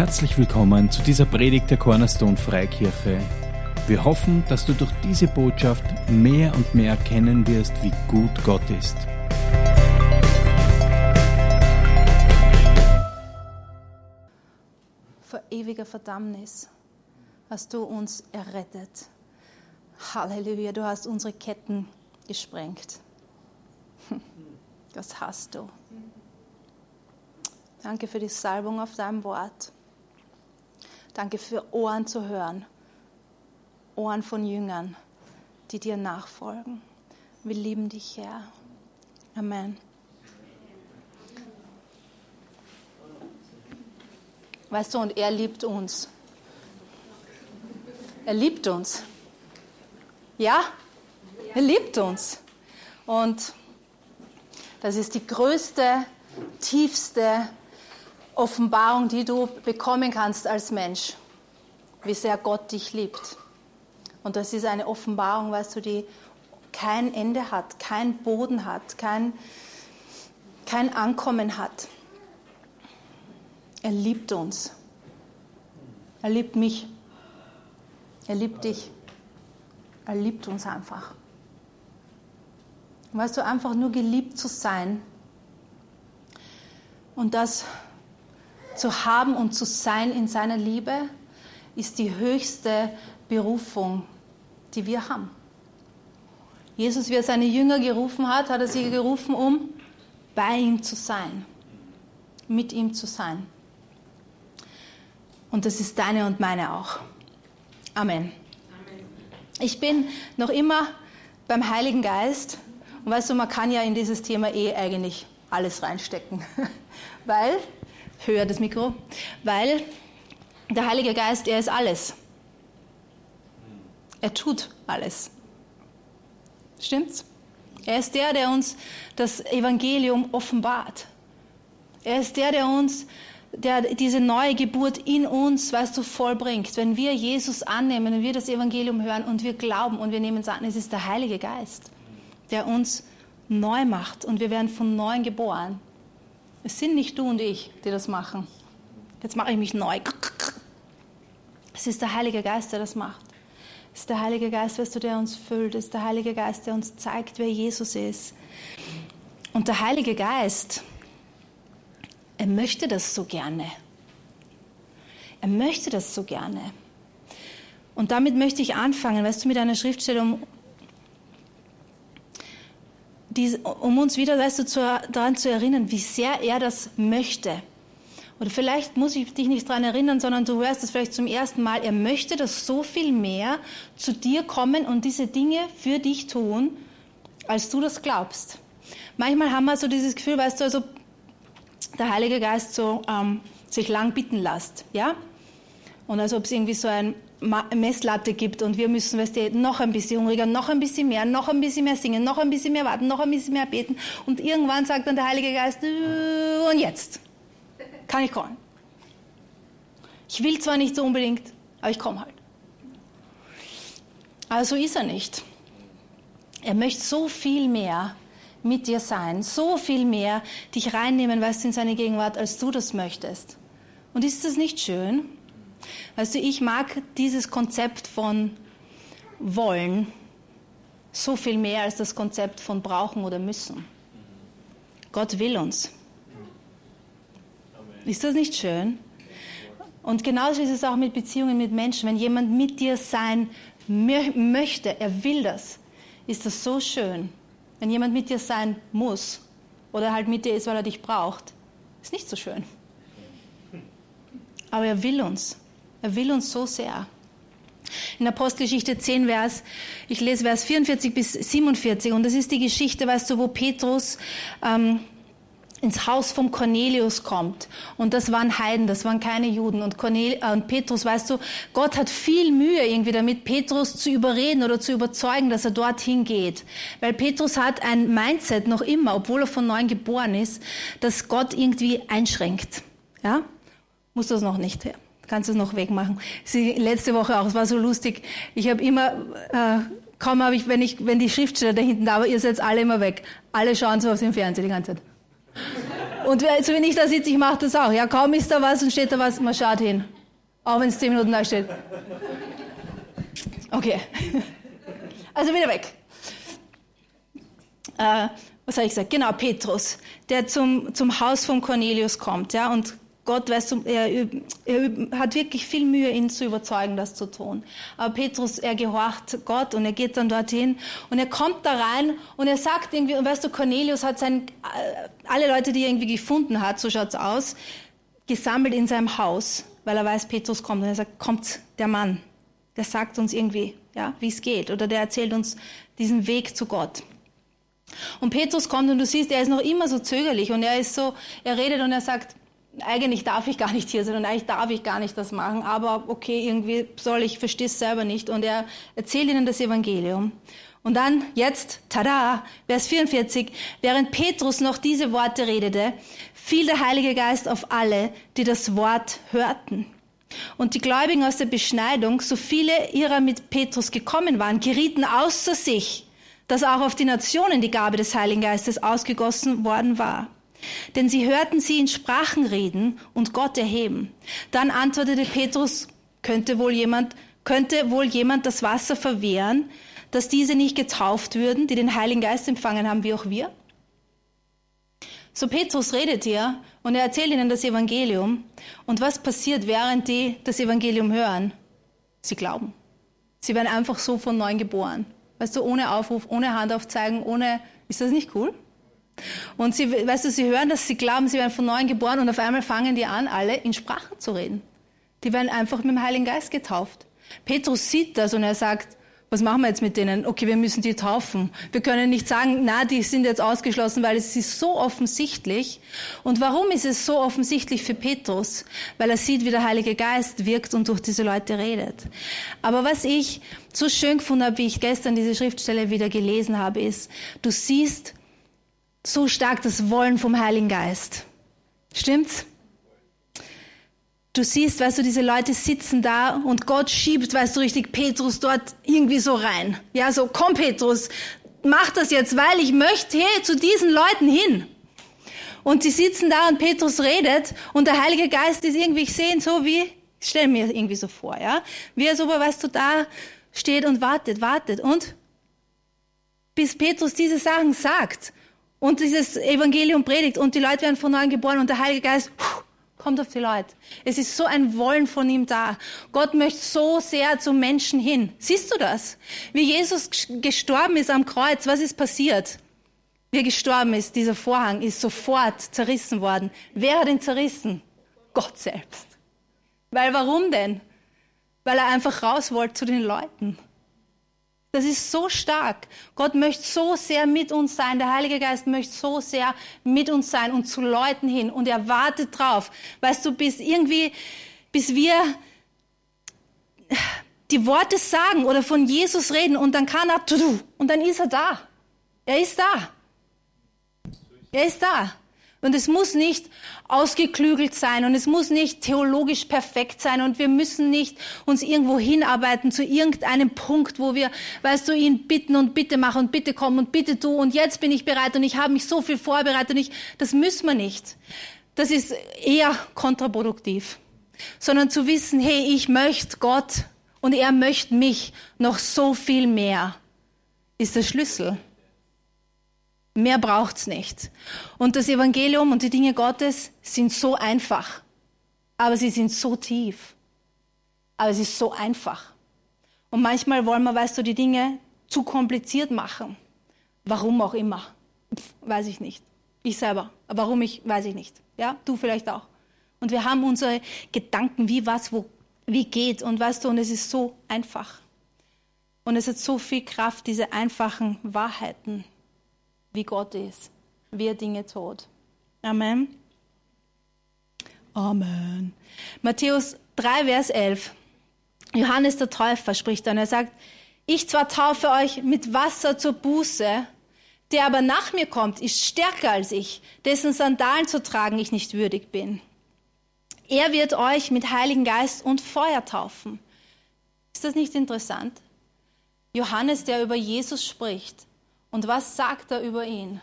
Herzlich willkommen zu dieser Predigt der Cornerstone Freikirche. Wir hoffen, dass du durch diese Botschaft mehr und mehr erkennen wirst, wie gut Gott ist. Vor ewiger Verdammnis hast du uns errettet. Halleluja, du hast unsere Ketten gesprengt. Das hast du. Danke für die Salbung auf deinem Wort. Danke für Ohren zu hören. Ohren von Jüngern, die dir nachfolgen. Wir lieben dich, Herr. Amen. Weißt du, und er liebt uns. Er liebt uns. Ja? Er liebt uns. Und das ist die größte, tiefste Offenbarung, die du bekommen kannst als Mensch, wie sehr Gott dich liebt. Und das ist eine Offenbarung, weißt du, die kein Ende hat, kein Boden hat, kein, kein Ankommen hat. Er liebt uns. Er liebt mich. Er liebt dich. Er liebt uns einfach. Weißt du, einfach nur geliebt zu sein und das zu haben und zu sein in seiner Liebe ist die höchste Berufung, die wir haben. Jesus, wie er seine Jünger gerufen hat, hat er sie gerufen, um bei ihm zu sein, mit ihm zu sein. Und das ist deine und meine auch. Amen. Ich bin noch immer beim Heiligen Geist. Und weißt du, man kann ja in dieses Thema eh eigentlich alles reinstecken. Weil, höher das Mikro, weil der Heilige Geist, er ist alles. Er tut alles. Stimmt's? Er ist der, der uns das Evangelium offenbart. Er ist der, der uns, der diese neue Geburt in uns, weißt du, vollbringt. Wenn wir Jesus annehmen, wenn wir das Evangelium hören und wir glauben und wir nehmen es an, es ist der Heilige Geist, der uns neu macht und wir werden von neuem geboren. Es sind nicht du und ich, die das machen. Jetzt mache ich mich neu. Es ist der Heilige Geist, der das macht. Es ist der Heilige Geist, weißt du, der uns füllt. Es ist der Heilige Geist, der uns zeigt, wer Jesus ist. Und der Heilige Geist, er möchte das so gerne. Er möchte das so gerne. Und damit möchte ich anfangen, weißt du, mit einer Schriftstelle, um um uns wieder weißt du, zu, daran zu erinnern, wie sehr er das möchte. Oder vielleicht muss ich dich nicht daran erinnern, sondern du hörst es vielleicht zum ersten Mal. Er möchte, dass so viel mehr zu dir kommen und diese Dinge für dich tun, als du das glaubst. Manchmal haben wir so dieses Gefühl, weißt du, also der Heilige Geist so ähm, sich lang bitten lässt, ja? Und als ob es irgendwie so ein Messlatte gibt und wir müssen, weißt du, noch ein bisschen hungriger, noch ein bisschen mehr, noch ein bisschen mehr singen, noch ein bisschen mehr warten, noch ein bisschen mehr beten und irgendwann sagt dann der Heilige Geist, äh, und jetzt kann ich kommen. Ich will zwar nicht so unbedingt, aber ich komme halt. Aber so ist er nicht. Er möchte so viel mehr mit dir sein, so viel mehr dich reinnehmen, weißt du, in seine Gegenwart, als du das möchtest. Und ist das nicht schön? Weißt du, ich mag dieses Konzept von wollen so viel mehr als das Konzept von brauchen oder müssen. Gott will uns. Ist das nicht schön? Und genauso ist es auch mit Beziehungen mit Menschen. Wenn jemand mit dir sein möchte, er will das, ist das so schön. Wenn jemand mit dir sein muss oder halt mit dir ist, weil er dich braucht, ist nicht so schön. Aber er will uns. Er will uns so sehr. In Apostelgeschichte 10, Vers, ich lese Vers 44 bis 47, und das ist die Geschichte, weißt du, wo Petrus ähm, ins Haus vom Cornelius kommt. Und das waren Heiden, das waren keine Juden. Und, Cornel äh, und Petrus, weißt du, Gott hat viel Mühe irgendwie damit, Petrus zu überreden oder zu überzeugen, dass er dorthin geht. Weil Petrus hat ein Mindset noch immer, obwohl er von neuem geboren ist, dass Gott irgendwie einschränkt. Ja? Muss das noch nicht her kannst du es noch wegmachen. Sie, letzte Woche auch, es war so lustig. Ich habe immer, äh, kaum habe ich, wenn ich, wenn die Schriftsteller da hinten da war, ihr seid alle immer weg. Alle schauen so auf den Fernseher die ganze Zeit. Und so wenn ich da sitze, ich mache das auch. Ja, kaum ist da was und steht da was, man schaut hin. Auch wenn es zehn Minuten da steht. Okay. Also wieder weg. Äh, was habe ich gesagt? Genau, Petrus, der zum, zum Haus von Cornelius kommt, ja, und Gott, weißt du, er, er, hat wirklich viel Mühe, ihn zu überzeugen, das zu tun. Aber Petrus, er gehorcht Gott und er geht dann dorthin und er kommt da rein und er sagt irgendwie, und weißt du, Cornelius hat sein, äh, alle Leute, die er irgendwie gefunden hat, so schaut's aus, gesammelt in seinem Haus, weil er weiß, Petrus kommt und er sagt, kommt der Mann, der sagt uns irgendwie, ja, wie es geht oder der erzählt uns diesen Weg zu Gott. Und Petrus kommt und du siehst, er ist noch immer so zögerlich und er ist so, er redet und er sagt, eigentlich darf ich gar nicht hier sein und eigentlich darf ich gar nicht das machen, aber okay, irgendwie soll ich, verstehe es selber nicht. Und er erzählt ihnen das Evangelium. Und dann jetzt, tada, Vers 44, während Petrus noch diese Worte redete, fiel der Heilige Geist auf alle, die das Wort hörten. Und die Gläubigen aus der Beschneidung, so viele ihrer mit Petrus gekommen waren, gerieten außer sich, dass auch auf die Nationen die Gabe des Heiligen Geistes ausgegossen worden war. Denn sie hörten sie in Sprachen reden und Gott erheben. Dann antwortete Petrus, könnte wohl jemand, könnte wohl jemand das Wasser verwehren, dass diese nicht getauft würden, die den Heiligen Geist empfangen haben, wie auch wir? So Petrus redet hier und er erzählt ihnen das Evangelium. Und was passiert, während die das Evangelium hören? Sie glauben. Sie werden einfach so von neuem geboren. Weißt du, ohne Aufruf, ohne Handaufzeigen, ohne, ist das nicht cool? Und sie, weißt du, sie hören, dass sie glauben, sie werden von neuem geboren und auf einmal fangen die an, alle in Sprachen zu reden. Die werden einfach mit dem Heiligen Geist getauft. Petrus sieht das und er sagt, was machen wir jetzt mit denen? Okay, wir müssen die taufen. Wir können nicht sagen, na, die sind jetzt ausgeschlossen, weil es ist so offensichtlich. Und warum ist es so offensichtlich für Petrus? Weil er sieht, wie der Heilige Geist wirkt und durch diese Leute redet. Aber was ich so schön gefunden habe, wie ich gestern diese Schriftstelle wieder gelesen habe, ist, du siehst so stark das Wollen vom Heiligen Geist. Stimmt's? Du siehst, weißt du, diese Leute sitzen da und Gott schiebt, weißt du, richtig Petrus dort irgendwie so rein. Ja, so, komm Petrus, mach das jetzt, weil ich möchte hey, zu diesen Leuten hin. Und sie sitzen da und Petrus redet und der Heilige Geist ist irgendwie, ich sehe ihn so wie, ich stelle mir irgendwie so vor, ja, wie er so, weißt du, da steht und wartet, wartet und bis Petrus diese Sachen sagt und dieses Evangelium predigt und die Leute werden von neuem geboren und der Heilige Geist, kommt auf die Leute. Es ist so ein Wollen von ihm da. Gott möchte so sehr zum Menschen hin. Siehst du das? Wie Jesus gestorben ist am Kreuz, was ist passiert? Wie er gestorben ist, dieser Vorhang ist sofort zerrissen worden. Wer hat ihn zerrissen? Gott selbst. Weil warum denn? Weil er einfach raus wollte zu den Leuten. Das ist so stark. Gott möchte so sehr mit uns sein. Der Heilige Geist möchte so sehr mit uns sein und zu Leuten hin. Und er wartet drauf. Weißt du, bis irgendwie, bis wir die Worte sagen oder von Jesus reden und dann kann er, und dann ist er da. Er ist da. Er ist da. Und es muss nicht ausgeklügelt sein und es muss nicht theologisch perfekt sein und wir müssen nicht uns irgendwo hinarbeiten zu irgendeinem Punkt, wo wir, weißt du, ihn bitten und bitte mach und bitte komm und bitte du und jetzt bin ich bereit und ich habe mich so viel vorbereitet und ich, das müssen wir nicht. Das ist eher kontraproduktiv. Sondern zu wissen, hey, ich möchte Gott und er möchte mich noch so viel mehr, ist der Schlüssel. Mehr braucht's nicht. Und das Evangelium und die Dinge Gottes sind so einfach, aber sie sind so tief. Aber es ist so einfach. Und manchmal wollen wir, weißt du, die Dinge zu kompliziert machen. Warum auch immer. Pff, weiß ich nicht. Ich selber. Warum ich, weiß ich nicht. Ja, du vielleicht auch. Und wir haben unsere Gedanken, wie was, wo, wie geht. Und weißt du, und es ist so einfach. Und es hat so viel Kraft, diese einfachen Wahrheiten wie Gott ist, wie er Dinge tut. Amen. Amen. Matthäus 3, Vers 11. Johannes der Täufer spricht dann, er sagt, ich zwar taufe euch mit Wasser zur Buße, der aber nach mir kommt, ist stärker als ich, dessen Sandalen zu tragen ich nicht würdig bin. Er wird euch mit Heiligen Geist und Feuer taufen. Ist das nicht interessant? Johannes, der über Jesus spricht, und was sagt er über ihn?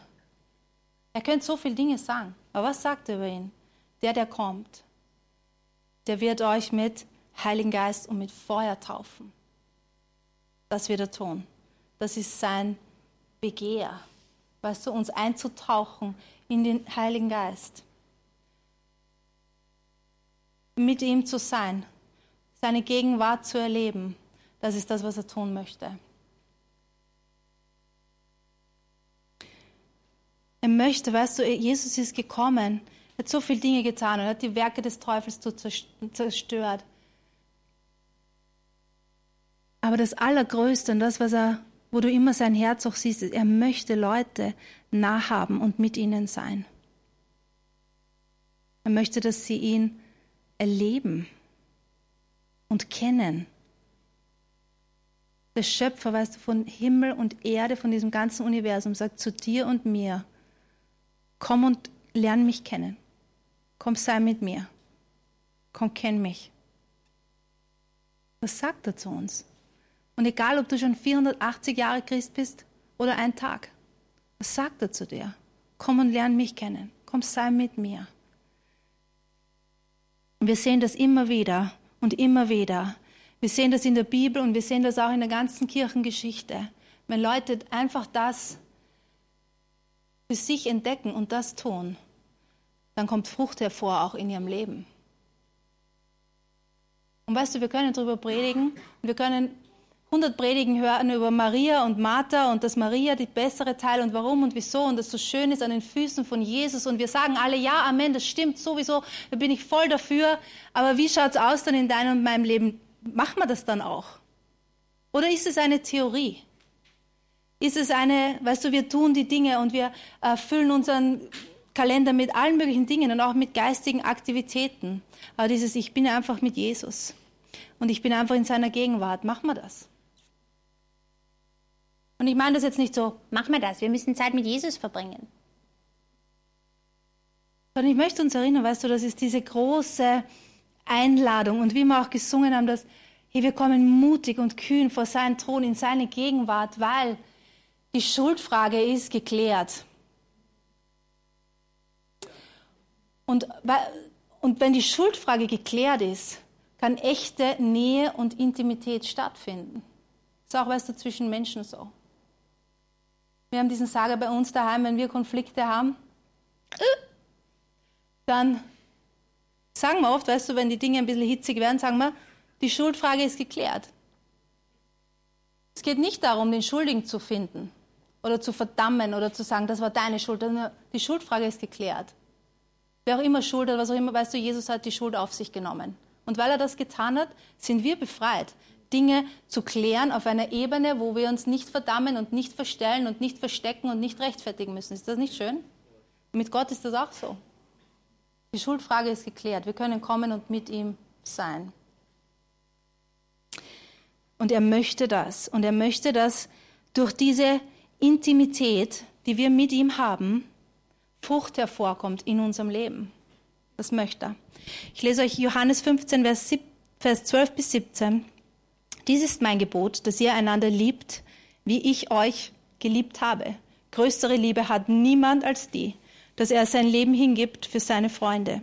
Er könnte so viele Dinge sagen. Aber was sagt er über ihn? Der, der kommt, der wird euch mit Heiligen Geist und mit Feuer taufen. Das wird er tun. Das ist sein Begehr, weißt du, uns einzutauchen in den Heiligen Geist. Mit ihm zu sein, seine Gegenwart zu erleben, das ist das, was er tun möchte. Er möchte, weißt du, Jesus ist gekommen, hat so viele Dinge getan und hat die Werke des Teufels zerstört. Aber das Allergrößte und das, was er, wo du immer sein Herz auch siehst, ist, er möchte Leute nahaben und mit ihnen sein. Er möchte, dass sie ihn erleben und kennen. Der Schöpfer, weißt du, von Himmel und Erde, von diesem ganzen Universum, sagt zu dir und mir, komm und lern mich kennen. Komm, sei mit mir. Komm, kenn mich. Das sagt er zu uns. Und egal, ob du schon 480 Jahre Christ bist oder ein Tag, was sagt er zu dir? Komm und lern mich kennen. Komm, sei mit mir. Und wir sehen das immer wieder und immer wieder. Wir sehen das in der Bibel und wir sehen das auch in der ganzen Kirchengeschichte. Wenn Leute einfach das für sich entdecken und das tun, dann kommt Frucht hervor auch in ihrem Leben. Und weißt du, wir können darüber predigen und wir können 100 Predigen hören über Maria und Martha und dass Maria die bessere Teil und warum und wieso und das so schön ist an den Füßen von Jesus und wir sagen alle, ja, Amen, das stimmt sowieso, da bin ich voll dafür, aber wie schaut es aus dann in deinem und meinem Leben? Machen wir das dann auch? Oder ist es eine Theorie? Ist es eine, weißt du, wir tun die Dinge und wir äh, füllen unseren Kalender mit allen möglichen Dingen und auch mit geistigen Aktivitäten. Aber dieses, ich bin einfach mit Jesus und ich bin einfach in seiner Gegenwart, machen wir das? Und ich meine das jetzt nicht so, mach mir das, wir müssen Zeit mit Jesus verbringen. Sondern ich möchte uns erinnern, weißt du, das ist diese große Einladung und wie wir auch gesungen haben, dass hey, wir kommen mutig und kühn vor seinen Thron in seine Gegenwart, weil die Schuldfrage ist geklärt. Und, und wenn die Schuldfrage geklärt ist, kann echte Nähe und Intimität stattfinden. Das ist auch, weißt du, zwischen Menschen so. Wir haben diesen Sager bei uns daheim, wenn wir Konflikte haben, dann sagen wir oft, weißt du, wenn die Dinge ein bisschen hitzig werden, sagen wir, die Schuldfrage ist geklärt. Es geht nicht darum, den Schuldigen zu finden oder zu verdammen oder zu sagen, das war deine Schuld. Die Schuldfrage ist geklärt. Wer auch immer Schuld hat, was auch immer, weißt du, Jesus hat die Schuld auf sich genommen. Und weil er das getan hat, sind wir befreit. Dinge zu klären auf einer Ebene, wo wir uns nicht verdammen und nicht verstellen und nicht verstecken und nicht rechtfertigen müssen. Ist das nicht schön? mit Gott ist das auch so. Die Schuldfrage ist geklärt. Wir können kommen und mit ihm sein. Und er möchte das. Und er möchte, dass durch diese Intimität, die wir mit ihm haben, Frucht hervorkommt in unserem Leben. Das möchte er. Ich lese euch Johannes 15, Vers 12 bis 17. Dies ist mein Gebot, dass ihr einander liebt, wie ich euch geliebt habe. Größere Liebe hat niemand als die, dass er sein Leben hingibt für seine Freunde.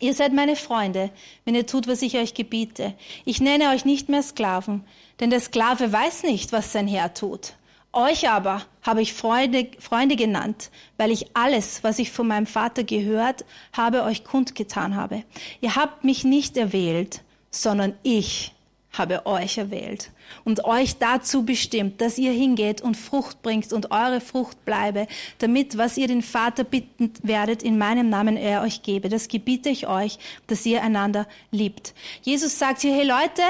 Ihr seid meine Freunde, wenn ihr tut, was ich euch gebiete. Ich nenne euch nicht mehr Sklaven, denn der Sklave weiß nicht, was sein Herr tut. Euch aber habe ich Freunde, Freunde genannt, weil ich alles, was ich von meinem Vater gehört habe, euch kundgetan habe. Ihr habt mich nicht erwählt, sondern ich habe euch erwählt und euch dazu bestimmt, dass ihr hingeht und Frucht bringt und eure Frucht bleibe, damit, was ihr den Vater bitten werdet, in meinem Namen er euch gebe. Das gebiete ich euch, dass ihr einander liebt. Jesus sagt hier, hey Leute,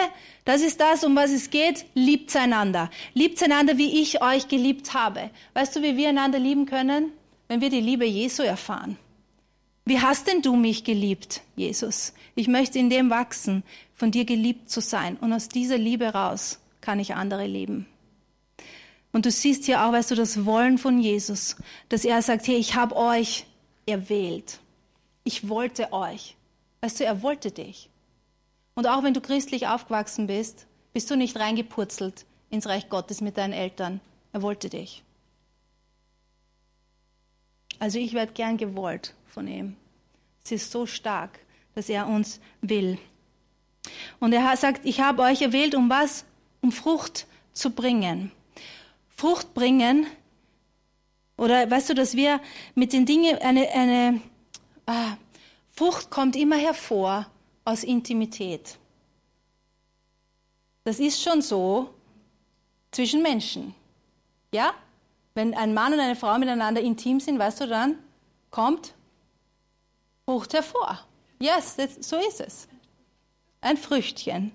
das ist das, um was es geht. Liebt einander. Liebt einander, wie ich euch geliebt habe. Weißt du, wie wir einander lieben können? Wenn wir die Liebe Jesu erfahren. Wie hast denn du mich geliebt, Jesus? Ich möchte in dem wachsen, von dir geliebt zu sein. Und aus dieser Liebe raus kann ich andere lieben. Und du siehst hier auch, weißt du, das Wollen von Jesus, dass er sagt, hey, ich habe euch erwählt. Ich wollte euch. Weißt du, er wollte dich. Und auch wenn du christlich aufgewachsen bist, bist du nicht reingepurzelt ins Reich Gottes mit deinen Eltern. Er wollte dich. Also ich werde gern gewollt von ihm. Es ist so stark, dass er uns will. Und er sagt, ich habe euch erwählt, um was? Um Frucht zu bringen. Frucht bringen, oder weißt du, dass wir mit den Dingen, eine, eine ah, Frucht kommt immer hervor aus Intimität. Das ist schon so zwischen Menschen. Ja? Wenn ein Mann und eine Frau miteinander intim sind, weißt du, dann kommt Frucht hervor. Yes, so ist es. Ein Früchtchen.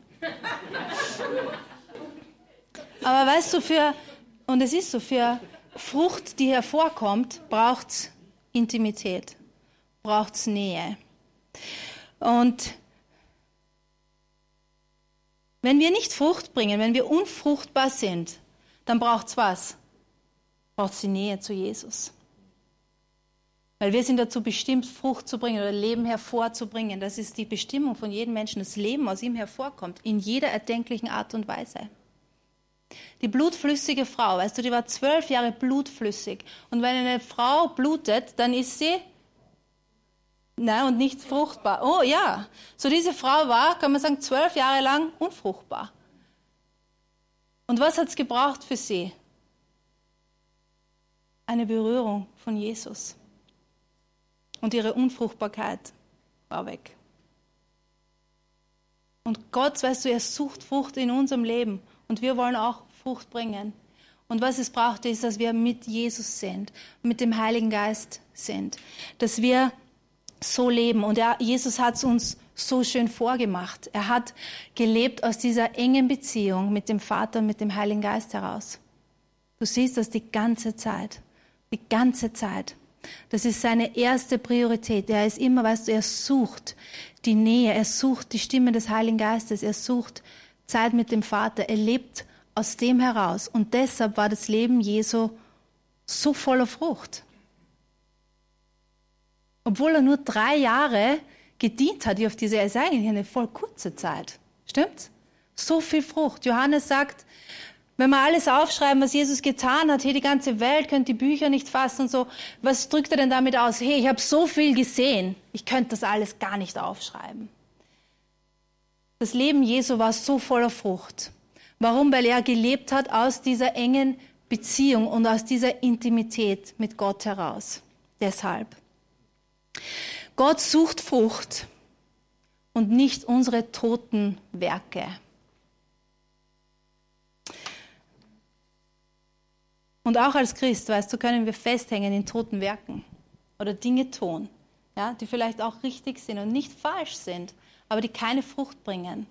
Aber weißt du, für, und es ist so, für Frucht, die hervorkommt, braucht es Intimität, braucht es Nähe. Und wenn wir nicht Frucht bringen, wenn wir unfruchtbar sind, dann braucht es was? Braucht es die Nähe zu Jesus. Weil wir sind dazu bestimmt, Frucht zu bringen oder Leben hervorzubringen. Das ist die Bestimmung von jedem Menschen, dass Leben aus ihm hervorkommt, in jeder erdenklichen Art und Weise. Die blutflüssige Frau, weißt du, die war zwölf Jahre blutflüssig. Und wenn eine Frau blutet, dann ist sie Nein, und nicht fruchtbar. Oh ja, so diese Frau war, kann man sagen, zwölf Jahre lang unfruchtbar. Und was hat es gebraucht für sie? Eine Berührung von Jesus. Und ihre Unfruchtbarkeit war weg. Und Gott, weißt du, er sucht Frucht in unserem Leben. Und wir wollen auch Frucht bringen. Und was es braucht, ist, dass wir mit Jesus sind, mit dem Heiligen Geist sind. Dass wir so leben. Und er, Jesus hat es uns so schön vorgemacht. Er hat gelebt aus dieser engen Beziehung mit dem Vater und mit dem Heiligen Geist heraus. Du siehst das die ganze Zeit. Die ganze Zeit. Das ist seine erste Priorität. Er ist immer, weißt du, er sucht die Nähe, er sucht die Stimme des Heiligen Geistes, er sucht Zeit mit dem Vater. Er lebt aus dem heraus. Und deshalb war das Leben Jesu so voller Frucht. Obwohl er nur drei Jahre gedient hat auf diese, ist eigentlich eine voll kurze Zeit. Stimmt's? So viel Frucht. Johannes sagt, wenn wir alles aufschreiben, was Jesus getan hat, hey, die ganze Welt könnte die Bücher nicht fassen und so, was drückt er denn damit aus? Hey, ich habe so viel gesehen, ich könnte das alles gar nicht aufschreiben. Das Leben Jesu war so voller Frucht. Warum? Weil er gelebt hat aus dieser engen Beziehung und aus dieser Intimität mit Gott heraus. Deshalb. Gott sucht Frucht und nicht unsere toten Werke. Und auch als Christ, weißt du, können wir festhängen in toten Werken oder Dinge tun, ja, die vielleicht auch richtig sind und nicht falsch sind, aber die keine Frucht bringen.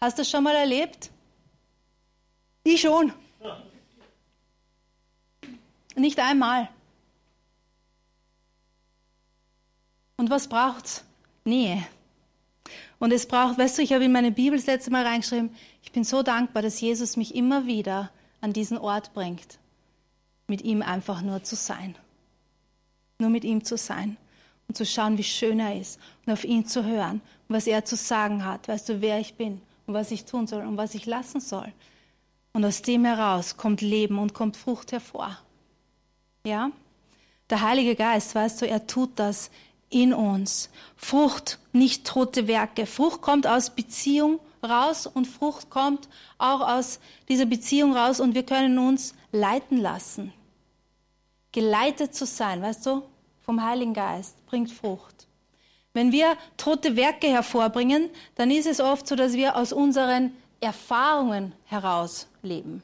Hast du das schon mal erlebt? Ich schon. Nicht einmal. Und was braucht's? Nähe. Und es braucht, weißt du, ich habe in meine Bibel das letzte Mal reingeschrieben, ich bin so dankbar, dass Jesus mich immer wieder an diesen Ort bringt mit ihm einfach nur zu sein. Nur mit ihm zu sein und zu schauen, wie schön er ist und auf ihn zu hören und was er zu sagen hat. Weißt du, wer ich bin und was ich tun soll und was ich lassen soll. Und aus dem heraus kommt Leben und kommt Frucht hervor. Ja? Der Heilige Geist, weißt du, er tut das in uns. Frucht, nicht tote Werke. Frucht kommt aus Beziehung raus und Frucht kommt auch aus dieser Beziehung raus und wir können uns leiten lassen. Geleitet zu sein, weißt du, vom Heiligen Geist bringt Frucht. Wenn wir tote Werke hervorbringen, dann ist es oft so, dass wir aus unseren Erfahrungen heraus leben.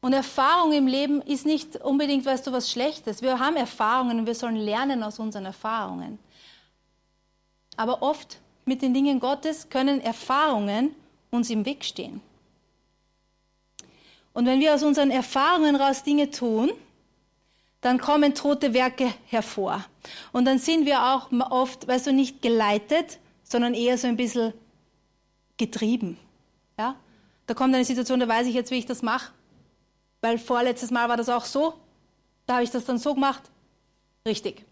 Und Erfahrung im Leben ist nicht unbedingt, weißt du, was Schlechtes. Wir haben Erfahrungen und wir sollen lernen aus unseren Erfahrungen. Aber oft mit den Dingen Gottes können Erfahrungen uns im Weg stehen. Und wenn wir aus unseren Erfahrungen raus Dinge tun, dann kommen tote Werke hervor. Und dann sind wir auch oft, weißt du, nicht geleitet, sondern eher so ein bisschen getrieben. Ja? Da kommt eine Situation, da weiß ich jetzt, wie ich das mache. Weil vorletztes Mal war das auch so. Da habe ich das dann so gemacht. Richtig.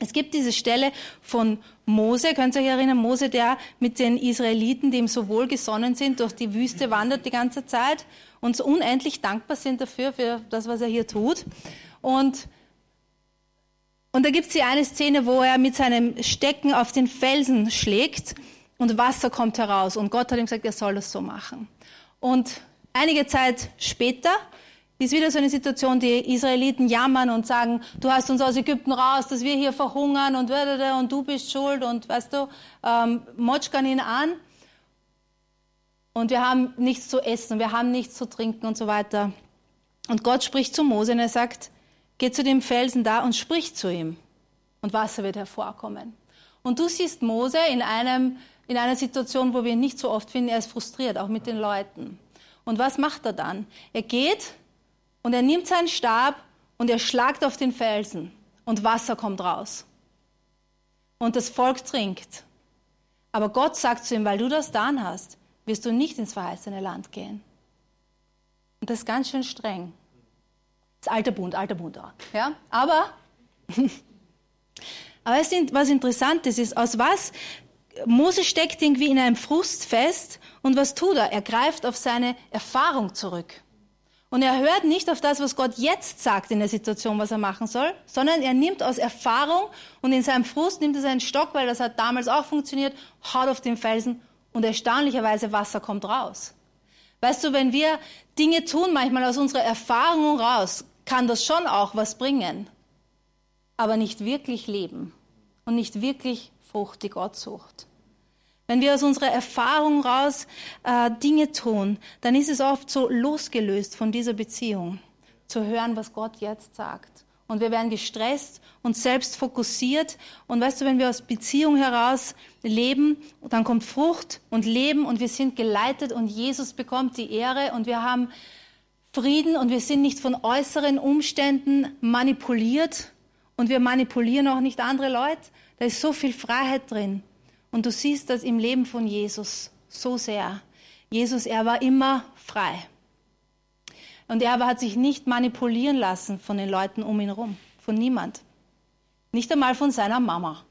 Es gibt diese Stelle von Mose, könnt ihr euch erinnern, Mose, der mit den Israeliten, die ihm so wohlgesonnen sind, durch die Wüste wandert die ganze Zeit und so unendlich dankbar sind dafür, für das, was er hier tut. Und Und da gibt es hier eine Szene, wo er mit seinem Stecken auf den Felsen schlägt und Wasser kommt heraus. Und Gott hat ihm gesagt, er soll das so machen. Und einige Zeit später ist wieder so eine Situation, die Israeliten jammern und sagen, du hast uns aus Ägypten raus, dass wir hier verhungern und, und du bist schuld und weißt du, ähm, motschkan ihn an. Und wir haben nichts zu essen, wir haben nichts zu trinken und so weiter. Und Gott spricht zu Mose und er sagt, geh zu dem Felsen da und sprich zu ihm. Und Wasser wird hervorkommen. Und du siehst Mose in, einem, in einer Situation, wo wir ihn nicht so oft finden, er ist frustriert, auch mit den Leuten. Und was macht er dann? Er geht und er nimmt seinen Stab und er schlagt auf den Felsen und Wasser kommt raus. Und das Volk trinkt. Aber Gott sagt zu ihm, weil du das dann hast, wirst du nicht ins verheißene Land gehen. Und das ist ganz schön streng. Das alte Bund, alter Bund da. Ja? Aber, aber es sind, was interessant ist, ist, aus was Mose steckt irgendwie in einem Frust fest und was tut er? Er greift auf seine Erfahrung zurück. Und er hört nicht auf das, was Gott jetzt sagt in der Situation, was er machen soll, sondern er nimmt aus Erfahrung und in seinem Frust nimmt er seinen Stock, weil das hat damals auch funktioniert, haut auf den Felsen und erstaunlicherweise Wasser kommt raus. Weißt du, wenn wir Dinge tun, manchmal aus unserer Erfahrung raus, kann das schon auch was bringen, aber nicht wirklich leben und nicht wirklich Frucht, die Gott sucht. Wenn wir aus unserer Erfahrung raus äh, Dinge tun, dann ist es oft so losgelöst von dieser Beziehung, zu hören, was Gott jetzt sagt. Und wir werden gestresst und selbst fokussiert. Und weißt du, wenn wir aus Beziehung heraus leben, dann kommt Frucht und Leben und wir sind geleitet und Jesus bekommt die Ehre und wir haben Frieden und wir sind nicht von äußeren Umständen manipuliert und wir manipulieren auch nicht andere Leute. Da ist so viel Freiheit drin. Und du siehst das im Leben von Jesus so sehr. Jesus, er war immer frei. Und er hat sich nicht manipulieren lassen von den Leuten um ihn herum, von niemand. Nicht einmal von seiner Mama.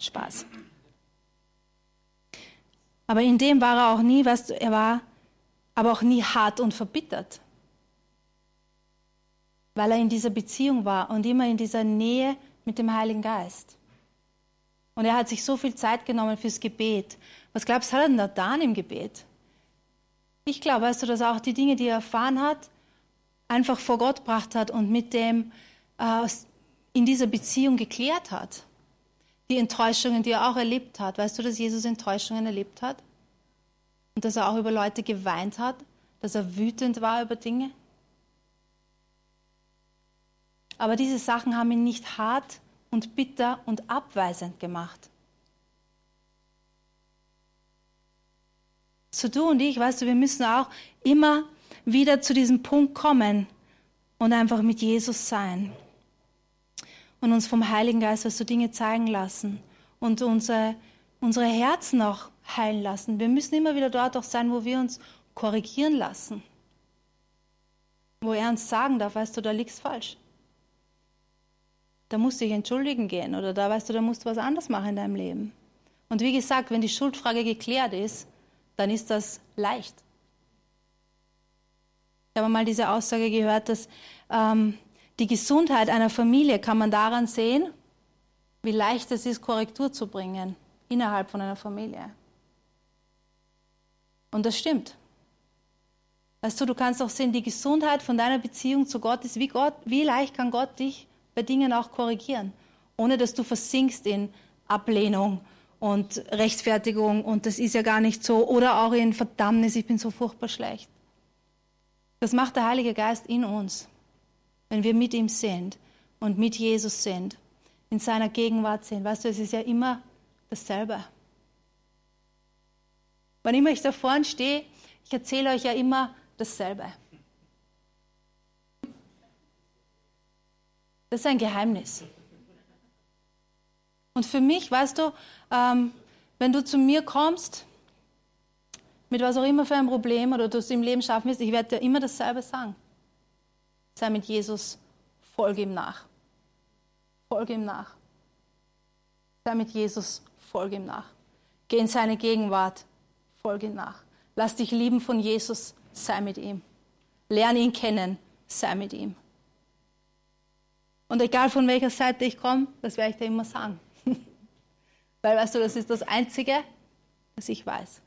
Spaß. Aber in dem war er auch nie, weißt du, er war aber auch nie hart und verbittert. Weil er in dieser Beziehung war und immer in dieser Nähe mit dem Heiligen Geist. Und er hat sich so viel Zeit genommen fürs Gebet. Was glaubst du, hat er denn da getan im Gebet? Ich glaube, weißt du, dass er auch die Dinge, die er erfahren hat, einfach vor Gott gebracht hat und mit dem äh, in dieser Beziehung geklärt hat. Die Enttäuschungen, die er auch erlebt hat. Weißt du, dass Jesus Enttäuschungen erlebt hat? Und dass er auch über Leute geweint hat? Dass er wütend war über Dinge? Aber diese Sachen haben ihn nicht hart und bitter und abweisend gemacht. So du und ich, weißt du, wir müssen auch immer wieder zu diesem Punkt kommen und einfach mit Jesus sein. Und uns vom Heiligen Geist, weißt du, Dinge zeigen lassen und unsere, unsere Herzen auch heilen lassen. Wir müssen immer wieder dort auch sein, wo wir uns korrigieren lassen. Wo er uns sagen darf, weißt du, da liegst falsch da musst du dich entschuldigen gehen oder da weißt du, da musst du was anderes machen in deinem Leben. Und wie gesagt, wenn die Schuldfrage geklärt ist, dann ist das leicht. Ich habe mal diese Aussage gehört, dass ähm, die Gesundheit einer Familie kann man daran sehen, wie leicht es ist, Korrektur zu bringen innerhalb von einer Familie. Und das stimmt. Weißt du, du kannst auch sehen, die Gesundheit von deiner Beziehung zu Gott ist, wie, Gott, wie leicht kann Gott dich bei Dingen auch korrigieren, ohne dass du versinkst in Ablehnung und Rechtfertigung und das ist ja gar nicht so oder auch in Verdammnis, ich bin so furchtbar schlecht. Das macht der Heilige Geist in uns, wenn wir mit ihm sind und mit Jesus sind, in seiner Gegenwart sind. Weißt du, es ist ja immer dasselbe. Wann immer ich da vorne stehe, ich erzähle euch ja immer dasselbe. Das ist ein Geheimnis. Und für mich, weißt du, ähm, wenn du zu mir kommst, mit was auch immer für ein Problem oder du es im Leben schaffen willst, ich werde dir immer dasselbe sagen. Sei mit Jesus, folge ihm nach. Folge ihm nach. Sei mit Jesus, folge ihm nach. Geh in seine Gegenwart, folge ihm nach. Lass dich lieben von Jesus, sei mit ihm. Lerne ihn kennen, sei mit ihm. Und egal von welcher Seite ich komme, das werde ich dir immer sagen. Weil, weißt du, das ist das Einzige, was ich weiß.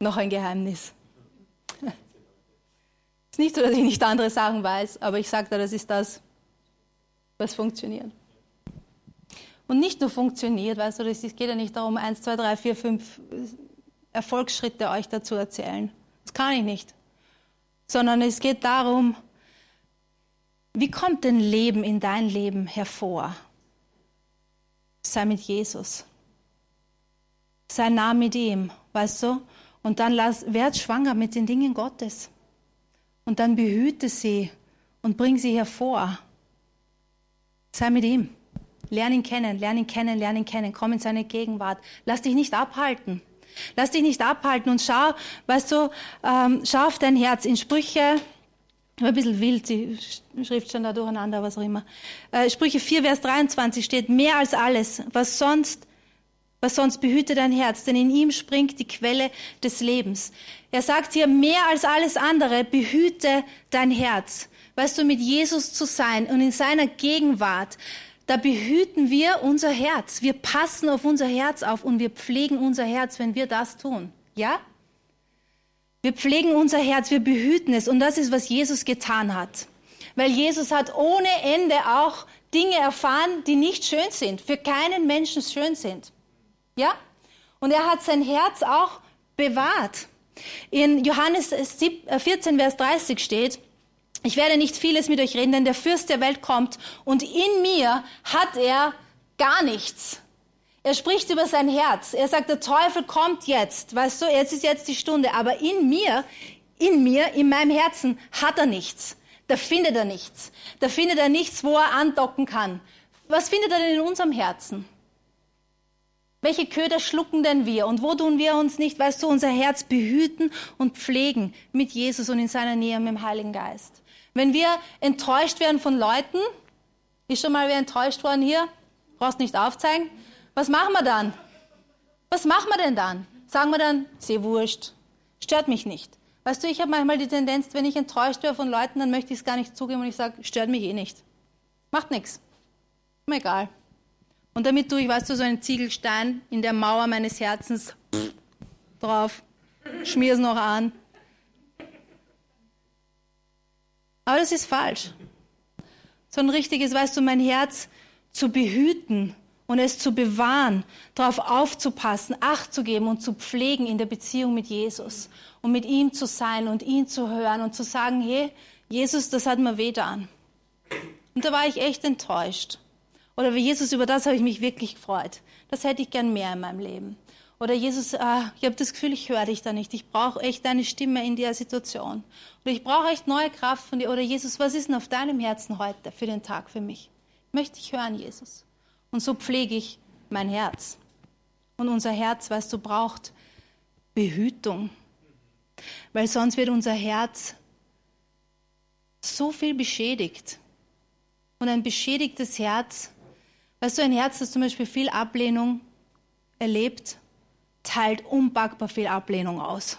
Noch ein Geheimnis. Es ist nicht so, dass ich nicht andere Sachen weiß, aber ich sage dir, das ist das, was funktioniert. Und nicht nur funktioniert, weißt du, es geht ja nicht darum, eins, zwei, drei, vier, fünf Erfolgsschritte euch dazu erzählen. Das kann ich nicht. Sondern es geht darum, wie kommt denn Leben in dein Leben hervor? Sei mit Jesus. Sei nah mit ihm, weißt du? Und dann lass, werd schwanger mit den Dingen Gottes. Und dann behüte sie und bring sie hervor. Sei mit ihm. Lern ihn kennen, lern ihn kennen, lern ihn kennen. Komm in seine Gegenwart. Lass dich nicht abhalten. Lass dich nicht abhalten und schau, weißt du, ähm, schau auf dein Herz. In Sprüche, ein bisschen wild, die Schrift schon da durcheinander, was auch immer. Äh, Sprüche 4, Vers 23 steht, mehr als alles, was sonst, was sonst behüte dein Herz, denn in ihm springt die Quelle des Lebens. Er sagt hier, mehr als alles andere, behüte dein Herz. Weißt du, mit Jesus zu sein und in seiner Gegenwart, da behüten wir unser Herz. Wir passen auf unser Herz auf und wir pflegen unser Herz, wenn wir das tun. Ja? Wir pflegen unser Herz, wir behüten es und das ist, was Jesus getan hat. Weil Jesus hat ohne Ende auch Dinge erfahren, die nicht schön sind, für keinen Menschen schön sind. Ja? Und er hat sein Herz auch bewahrt. In Johannes 14, Vers 30 steht, ich werde nicht vieles mit euch reden, denn der Fürst der Welt kommt und in mir hat er gar nichts. Er spricht über sein Herz. Er sagt, der Teufel kommt jetzt. Weißt du, jetzt ist jetzt die Stunde. Aber in mir, in mir, in meinem Herzen hat er nichts. Da findet er nichts. Da findet er nichts, wo er andocken kann. Was findet er denn in unserem Herzen? Welche Köder schlucken denn wir? Und wo tun wir uns nicht, weißt du, unser Herz behüten und pflegen mit Jesus und in seiner Nähe mit dem Heiligen Geist? Wenn wir enttäuscht werden von Leuten, ist schon mal wer enttäuscht worden hier? Brauchst nicht aufzeigen. Was machen wir dann? Was machen wir denn dann? Sagen wir dann, sehr wurscht, stört mich nicht. Weißt du, ich habe manchmal die Tendenz, wenn ich enttäuscht werde von Leuten, dann möchte ich es gar nicht zugeben und ich sage, stört mich eh nicht. Macht nichts. Mir egal. Und damit tue ich, weißt du, so einen Ziegelstein in der Mauer meines Herzens drauf, schmier es noch an Aber das ist falsch. So ein richtiges, weißt du, mein Herz zu behüten und es zu bewahren, darauf aufzupassen, Acht zu geben und zu pflegen in der Beziehung mit Jesus und mit ihm zu sein und ihn zu hören und zu sagen, hey, Jesus, das hat mir weh getan. Und da war ich echt enttäuscht. Oder wie Jesus, über das habe ich mich wirklich gefreut. Das hätte ich gern mehr in meinem Leben. Oder Jesus, äh, ich habe das Gefühl, ich höre dich da nicht. Ich brauche echt deine Stimme in der Situation. Oder ich brauche echt neue Kraft von dir. Oder Jesus, was ist denn auf deinem Herzen heute für den Tag für mich? Möchte ich hören, Jesus. Und so pflege ich mein Herz. Und unser Herz, weißt du, braucht Behütung. Weil sonst wird unser Herz so viel beschädigt. Und ein beschädigtes Herz, weißt du, ein Herz, das zum Beispiel viel Ablehnung erlebt, teilt unpackbar viel Ablehnung aus.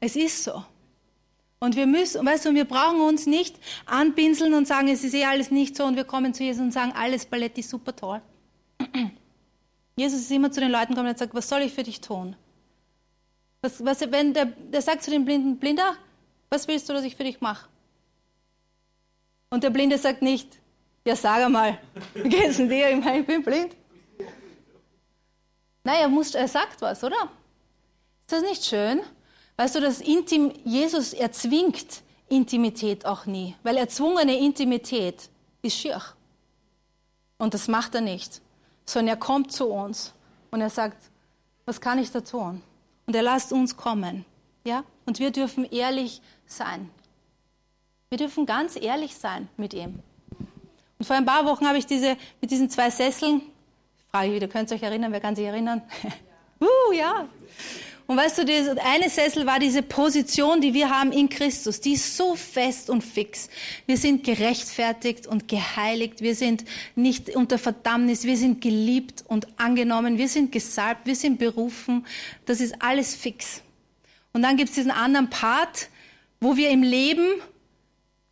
Es ist so. Und wir müssen, weißt du, wir brauchen uns nicht anpinseln und sagen, es ist eh alles nicht so und wir kommen zu Jesus und sagen, alles Ballett ist super toll. Jesus ist immer zu den Leuten gekommen und gesagt, was soll ich für dich tun? Was, was, wenn der, der sagt zu dem Blinden, Blinder, was willst du, dass ich für dich mache? Und der Blinde sagt nicht, ja sag einmal, wie geht's denn dir? Ich meine, ich bin blind. Nein, er, er sagt was, oder? Ist das nicht schön? Weißt du, dass Intim, Jesus erzwingt Intimität auch nie, weil erzwungene Intimität ist schier. Und das macht er nicht, sondern er kommt zu uns und er sagt, was kann ich da tun? Und er lässt uns kommen, ja? Und wir dürfen ehrlich sein. Wir dürfen ganz ehrlich sein mit ihm. Und vor ein paar Wochen habe ich diese, mit diesen zwei Sesseln Frage ich wieder, könnt ihr euch erinnern? Wer kann sich erinnern? uh, ja. Und weißt du, das eine Sessel war diese Position, die wir haben in Christus. Die ist so fest und fix. Wir sind gerechtfertigt und geheiligt. Wir sind nicht unter Verdammnis. Wir sind geliebt und angenommen. Wir sind gesalbt. Wir sind berufen. Das ist alles fix. Und dann gibt es diesen anderen Part, wo wir im Leben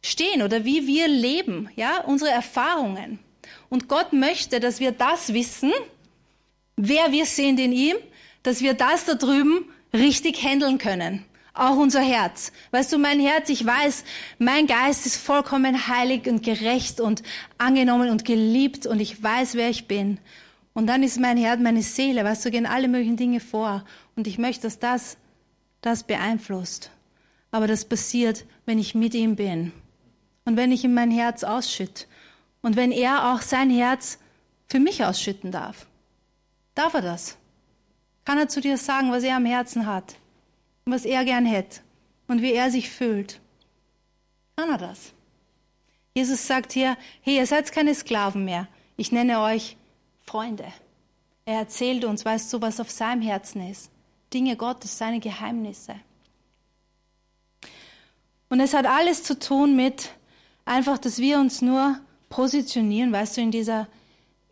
stehen oder wie wir leben, ja, unsere Erfahrungen. Und Gott möchte, dass wir das wissen, wer wir sind in ihm, dass wir das da drüben richtig handeln können. Auch unser Herz. Weißt du, mein Herz, ich weiß, mein Geist ist vollkommen heilig und gerecht und angenommen und geliebt und ich weiß, wer ich bin. Und dann ist mein Herz, meine Seele, weißt du, gehen alle möglichen Dinge vor. Und ich möchte, dass das, das beeinflusst. Aber das passiert, wenn ich mit ihm bin. Und wenn ich ihm mein Herz ausschütte. Und wenn er auch sein Herz für mich ausschütten darf. Darf er das? Kann er zu dir sagen, was er am Herzen hat? Was er gern hätte? Und wie er sich fühlt? Kann er das? Jesus sagt hier, hey, ihr seid keine Sklaven mehr. Ich nenne euch Freunde. Er erzählt uns, weißt du, was auf seinem Herzen ist. Dinge Gottes, seine Geheimnisse. Und es hat alles zu tun mit einfach, dass wir uns nur positionieren, weißt du, in dieser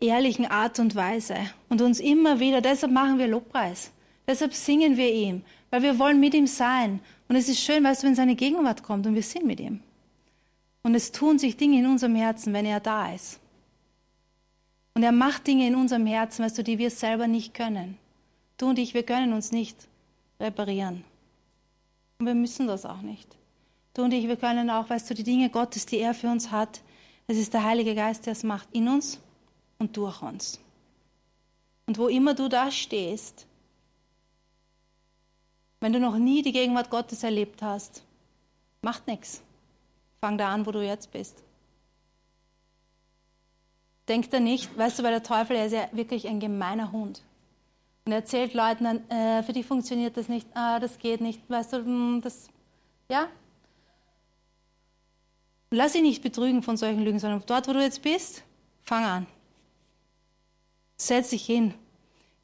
ehrlichen Art und Weise und uns immer wieder, deshalb machen wir Lobpreis, deshalb singen wir ihm, weil wir wollen mit ihm sein. Und es ist schön, weißt du, wenn seine Gegenwart kommt und wir sind mit ihm. Und es tun sich Dinge in unserem Herzen, wenn er da ist. Und er macht Dinge in unserem Herzen, weißt du, die wir selber nicht können. Du und ich, wir können uns nicht reparieren. Und wir müssen das auch nicht. Du und ich, wir können auch, weißt du, die Dinge Gottes, die er für uns hat, es ist der Heilige Geist, der es macht, in uns und durch uns. Und wo immer du da stehst, wenn du noch nie die Gegenwart Gottes erlebt hast, macht nichts. Fang da an, wo du jetzt bist. Denk da nicht, weißt du, weil der Teufel, er ist ja wirklich ein gemeiner Hund. Und er erzählt Leuten äh, für dich funktioniert das nicht, ah, das geht nicht, weißt du, hm, das, ja. Lass dich nicht betrügen von solchen Lügen, sondern dort, wo du jetzt bist, fang an. Setz dich hin.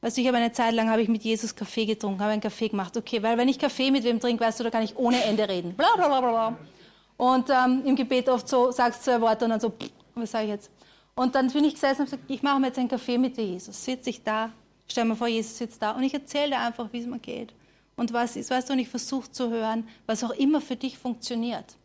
Weißt du, ich habe eine Zeit lang habe ich mit Jesus Kaffee getrunken, habe einen Kaffee gemacht. Okay, weil wenn ich Kaffee mit wem trinke, weißt du, da kann ich ohne Ende reden. Bla bla bla bla. Und ähm, im Gebet oft so, sagst zwei Worte und dann so, was sage ich jetzt? Und dann bin ich gesessen und gesagt, ich mache mir jetzt einen Kaffee mit dir, Jesus. Sitze ich da, stell mir vor, Jesus sitzt da und ich erzähle dir einfach, wie es mir geht. Und was ist, weißt du, und ich versuche zu hören, was auch immer für dich funktioniert.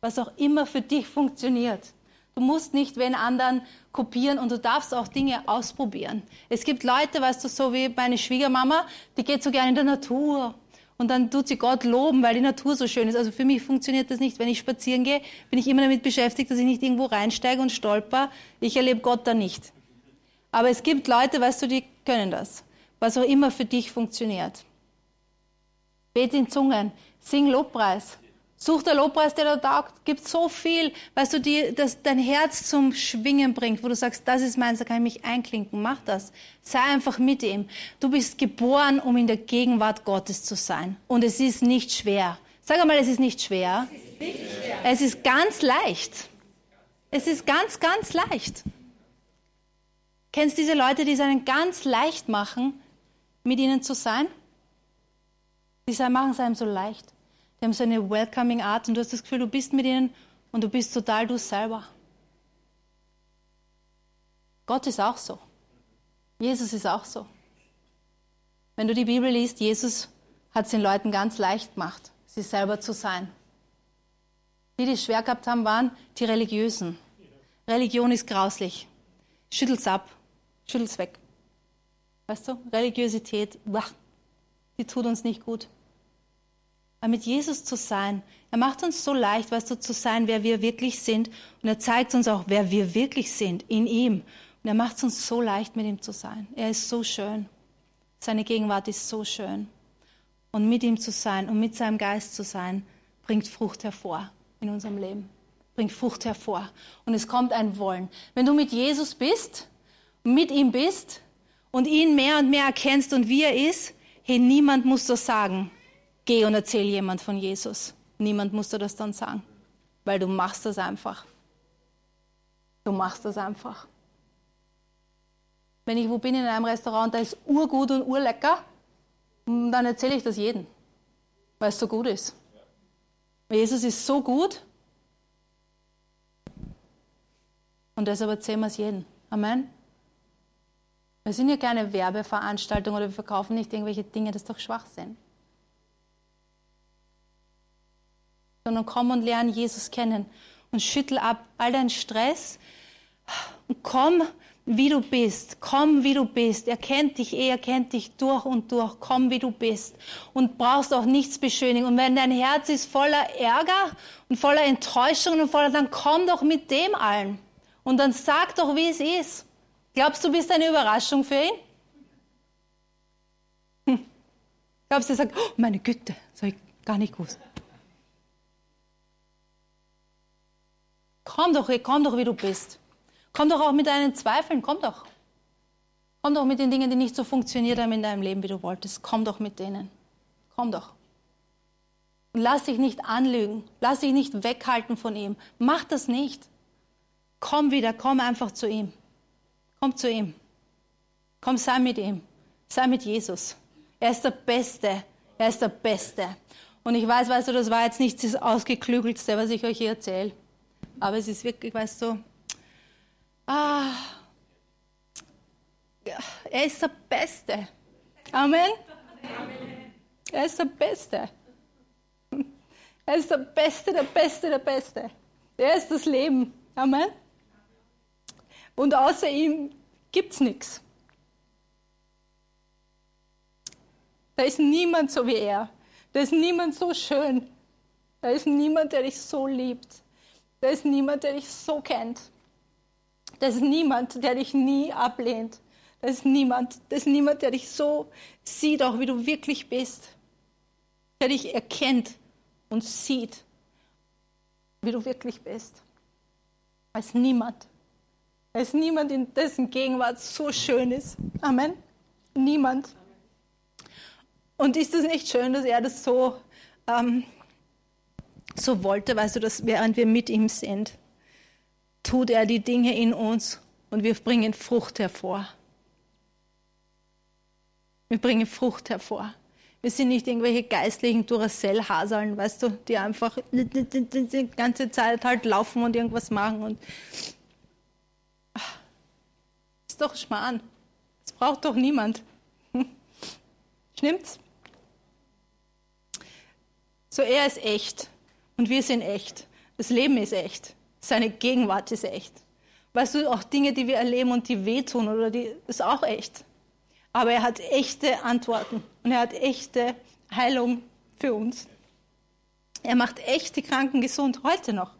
Was auch immer für dich funktioniert. Du musst nicht wen anderen kopieren und du darfst auch Dinge ausprobieren. Es gibt Leute, weißt du, so wie meine Schwiegermama, die geht so gerne in der Natur und dann tut sie Gott loben, weil die Natur so schön ist. Also für mich funktioniert das nicht. Wenn ich spazieren gehe, bin ich immer damit beschäftigt, dass ich nicht irgendwo reinsteige und stolper. Ich erlebe Gott da nicht. Aber es gibt Leute, weißt du, die können das. Was auch immer für dich funktioniert. Bete in Zungen, sing Lobpreis, Such der Lobpreis, der da taugt. Gibt so viel, weißt du, die, das dein Herz zum Schwingen bringt, wo du sagst, das ist meins, da kann ich mich einklinken. Mach das. Sei einfach mit ihm. Du bist geboren, um in der Gegenwart Gottes zu sein. Und es ist nicht schwer. Sag einmal, es ist nicht schwer. Es ist, nicht schwer. Es ist ganz leicht. Es ist ganz, ganz leicht. Kennst du diese Leute, die es einen ganz leicht machen, mit ihnen zu sein? Die machen es einem so leicht. Die haben so eine welcoming Art und du hast das Gefühl, du bist mit ihnen und du bist total du selber. Gott ist auch so. Jesus ist auch so. Wenn du die Bibel liest, Jesus hat es den Leuten ganz leicht gemacht, sie selber zu sein. Die, die es schwer gehabt haben, waren die Religiösen. Religion ist grauslich. Schüttel's ab, schüttel's weg. Weißt du, Religiosität, die tut uns nicht gut. Aber mit Jesus zu sein, er macht uns so leicht, weißt du, zu sein, wer wir wirklich sind. Und er zeigt uns auch, wer wir wirklich sind in ihm. Und er macht es uns so leicht, mit ihm zu sein. Er ist so schön. Seine Gegenwart ist so schön. Und mit ihm zu sein und mit seinem Geist zu sein, bringt Frucht hervor in unserem Leben. Bringt Frucht hervor. Und es kommt ein Wollen. Wenn du mit Jesus bist, mit ihm bist und ihn mehr und mehr erkennst und wie er ist, hey, niemand muss das sagen geh und erzähl jemand von Jesus. Niemand muss dir das dann sagen, weil du machst das einfach. Du machst das einfach. Wenn ich wo bin in einem Restaurant, da ist urgut und urlecker, dann erzähle ich das jedem, weil es so gut ist. Jesus ist so gut und deshalb erzählen wir es jedem. Amen. Wir sind ja keine Werbeveranstaltung oder wir verkaufen nicht irgendwelche Dinge, das ist doch Schwachsinn. Sondern komm und lerne Jesus kennen und schüttel ab all deinen Stress und komm, wie du bist. Komm, wie du bist. Er kennt dich eh, er kennt dich durch und durch. Komm, wie du bist. Und brauchst auch nichts beschönigen. Und wenn dein Herz ist voller Ärger und voller Enttäuschung und voller, dann komm doch mit dem allen. Und dann sag doch, wie es ist. Glaubst du, bist eine Überraschung für ihn? Hm. Glaubst du, er sagt, oh, meine Güte, das habe ich gar nicht gewusst. Komm doch, komm doch, wie du bist. Komm doch auch mit deinen Zweifeln, komm doch. Komm doch mit den Dingen, die nicht so funktioniert haben in deinem Leben, wie du wolltest. Komm doch mit denen. Komm doch. Und lass dich nicht anlügen. Lass dich nicht weghalten von ihm. Mach das nicht. Komm wieder, komm einfach zu ihm. Komm zu ihm. Komm, sei mit ihm. Sei mit Jesus. Er ist der Beste. Er ist der Beste. Und ich weiß, weißt du, das war jetzt nicht das Ausgeklügelste, was ich euch hier erzähle. Aber es ist wirklich, weißt du, ah, er ist der Beste. Amen. Er ist der Beste. Er ist der Beste, der Beste, der Beste. Er ist das Leben. Amen. Und außer ihm gibt es nichts. Da ist niemand so wie er. Da ist niemand so schön. Da ist niemand, der dich so liebt. Da ist niemand, der dich so kennt. Da ist niemand, der dich nie ablehnt. Da ist niemand, da ist niemand, der dich so sieht, auch wie du wirklich bist. Der dich erkennt und sieht, wie du wirklich bist. Da ist niemand. Da ist niemand, in dessen Gegenwart so schön ist. Amen. Niemand. Und ist es nicht schön, dass er das so ähm, so wollte, weißt du, dass während wir mit ihm sind, tut er die Dinge in uns und wir bringen Frucht hervor. Wir bringen Frucht hervor. Wir sind nicht irgendwelche geistlichen Duracell-Haseln, weißt du, die einfach die ganze Zeit halt laufen und irgendwas machen und ist doch Schmarrn. Das braucht doch niemand. Stimmt's? So, er ist echt. Und wir sind echt. Das Leben ist echt. Seine Gegenwart ist echt. Weißt du, auch Dinge, die wir erleben und die wehtun, oder die ist auch echt. Aber er hat echte Antworten und er hat echte Heilung für uns. Er macht echt die Kranken gesund, heute noch.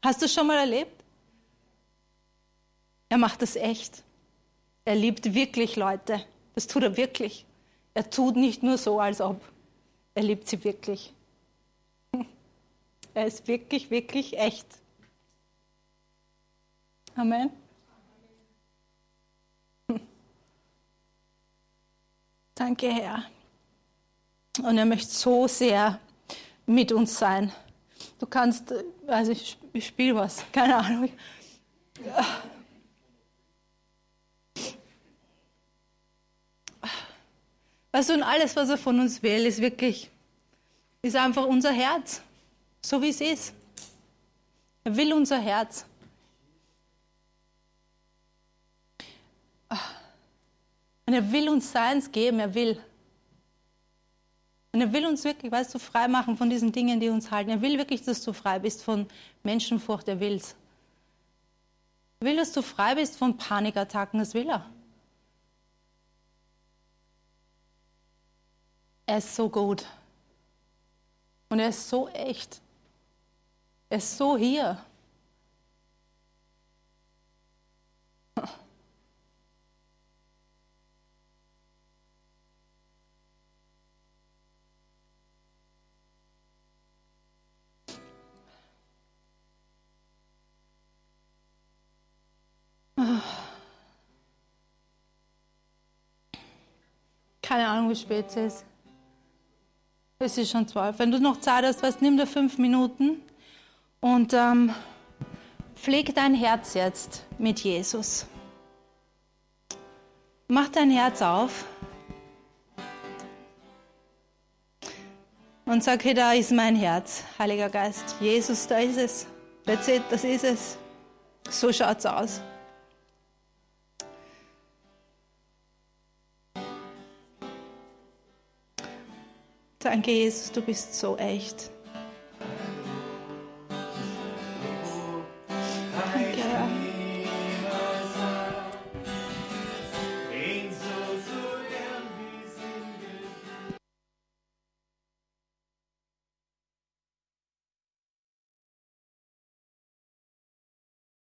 Hast du schon mal erlebt? Er macht das echt. Er liebt wirklich Leute. Das tut er wirklich. Er tut nicht nur so, als ob. Er liebt sie wirklich. Er ist wirklich, wirklich echt. Amen. Danke, Herr. Und er möchte so sehr mit uns sein. Du kannst, also ich, spiele was, keine Ahnung. Weißt du, und alles, was er von uns will, ist wirklich, ist einfach unser Herz so wie es ist. Er will unser Herz. Und er will uns seins geben, er will. Und er will uns wirklich, weißt du, frei machen von diesen Dingen, die uns halten. Er will wirklich, dass du frei bist von Menschenfurcht, er will's. Er will, dass du frei bist von Panikattacken, das will er. Er ist so gut. Und er ist so echt. Ist so hier. Keine Ahnung, wie spät es ist. Es ist schon zwölf. Wenn du noch Zeit hast, was, nimm dir fünf Minuten. Und ähm, pfleg dein Herz jetzt mit Jesus. Mach dein Herz auf und sag, hey, da ist mein Herz, Heiliger Geist. Jesus, da ist es. That's it, das ist es. So schaut's aus. Danke, Jesus, du bist so echt.